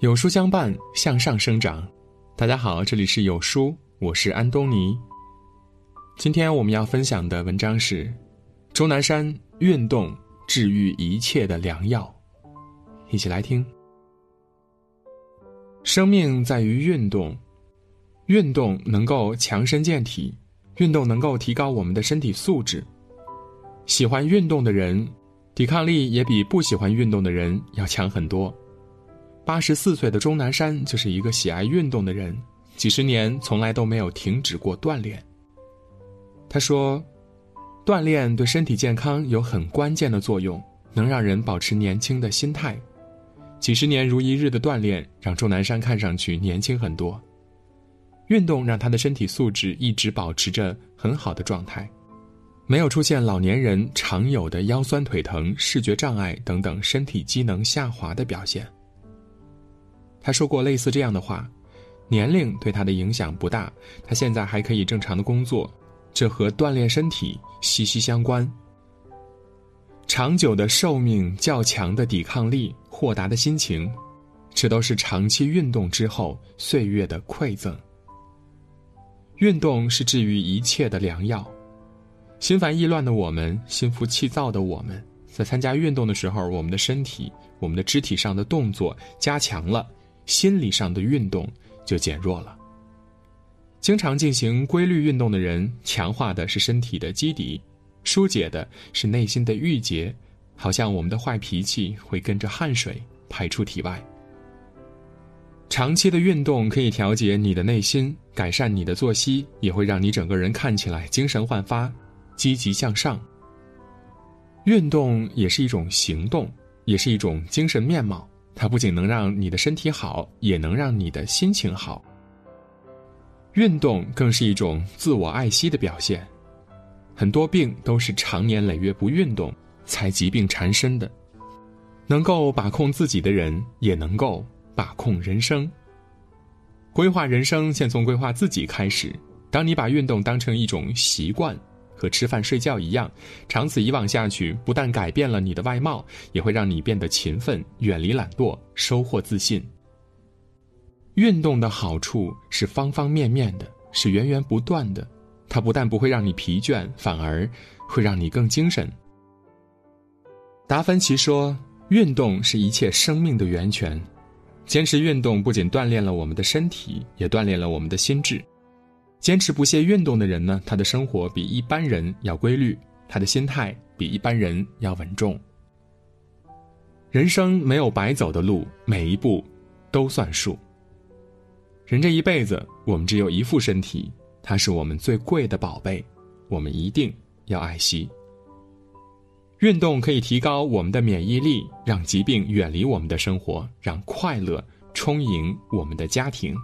有书相伴，向上生长。大家好，这里是有书，我是安东尼。今天我们要分享的文章是钟南山：运动治愈一切的良药。一起来听。生命在于运动，运动能够强身健体，运动能够提高我们的身体素质。喜欢运动的人，抵抗力也比不喜欢运动的人要强很多。八十四岁的钟南山就是一个喜爱运动的人，几十年从来都没有停止过锻炼。他说：“锻炼对身体健康有很关键的作用，能让人保持年轻的心态。几十年如一日的锻炼，让钟南山看上去年轻很多。运动让他的身体素质一直保持着很好的状态，没有出现老年人常有的腰酸腿疼、视觉障碍等等身体机能下滑的表现。”他说过类似这样的话：“年龄对他的影响不大，他现在还可以正常的工作，这和锻炼身体息息相关。长久的寿命、较强的抵抗力、豁达的心情，这都是长期运动之后岁月的馈赠。运动是治愈一切的良药。心烦意乱的我们，心浮气躁的我们，在参加运动的时候，我们的身体、我们的肢体上的动作加强了。”心理上的运动就减弱了。经常进行规律运动的人，强化的是身体的基底，疏解的是内心的郁结，好像我们的坏脾气会跟着汗水排出体外。长期的运动可以调节你的内心，改善你的作息，也会让你整个人看起来精神焕发、积极向上。运动也是一种行动，也是一种精神面貌。它不仅能让你的身体好，也能让你的心情好。运动更是一种自我爱惜的表现。很多病都是长年累月不运动才疾病缠身的。能够把控自己的人，也能够把控人生。规划人生，先从规划自己开始。当你把运动当成一种习惯。和吃饭睡觉一样，长此以往下去，不但改变了你的外貌，也会让你变得勤奋，远离懒惰，收获自信。运动的好处是方方面面的，是源源不断的。它不但不会让你疲倦，反而会让你更精神。达芬奇说：“运动是一切生命的源泉。”坚持运动不仅锻炼了我们的身体，也锻炼了我们的心智。坚持不懈运动的人呢，他的生活比一般人要规律，他的心态比一般人要稳重。人生没有白走的路，每一步都算数。人这一辈子，我们只有一副身体，它是我们最贵的宝贝，我们一定要爱惜。运动可以提高我们的免疫力，让疾病远离我们的生活，让快乐充盈我们的家庭。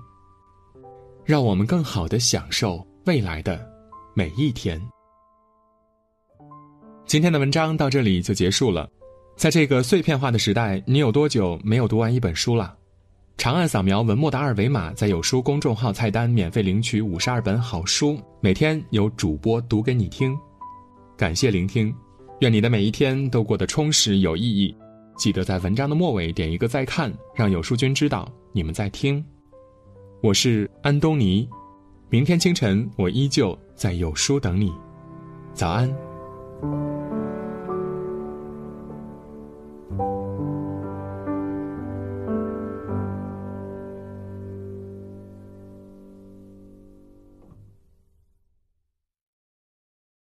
让我们更好的享受未来的每一天。今天的文章到这里就结束了。在这个碎片化的时代，你有多久没有读完一本书了？长按扫描文末的二维码，在有书公众号菜单免费领取五十二本好书，每天有主播读给你听。感谢聆听，愿你的每一天都过得充实有意义。记得在文章的末尾点一个再看，让有书君知道你们在听。我是安东尼，明天清晨我依旧在有书等你，早安。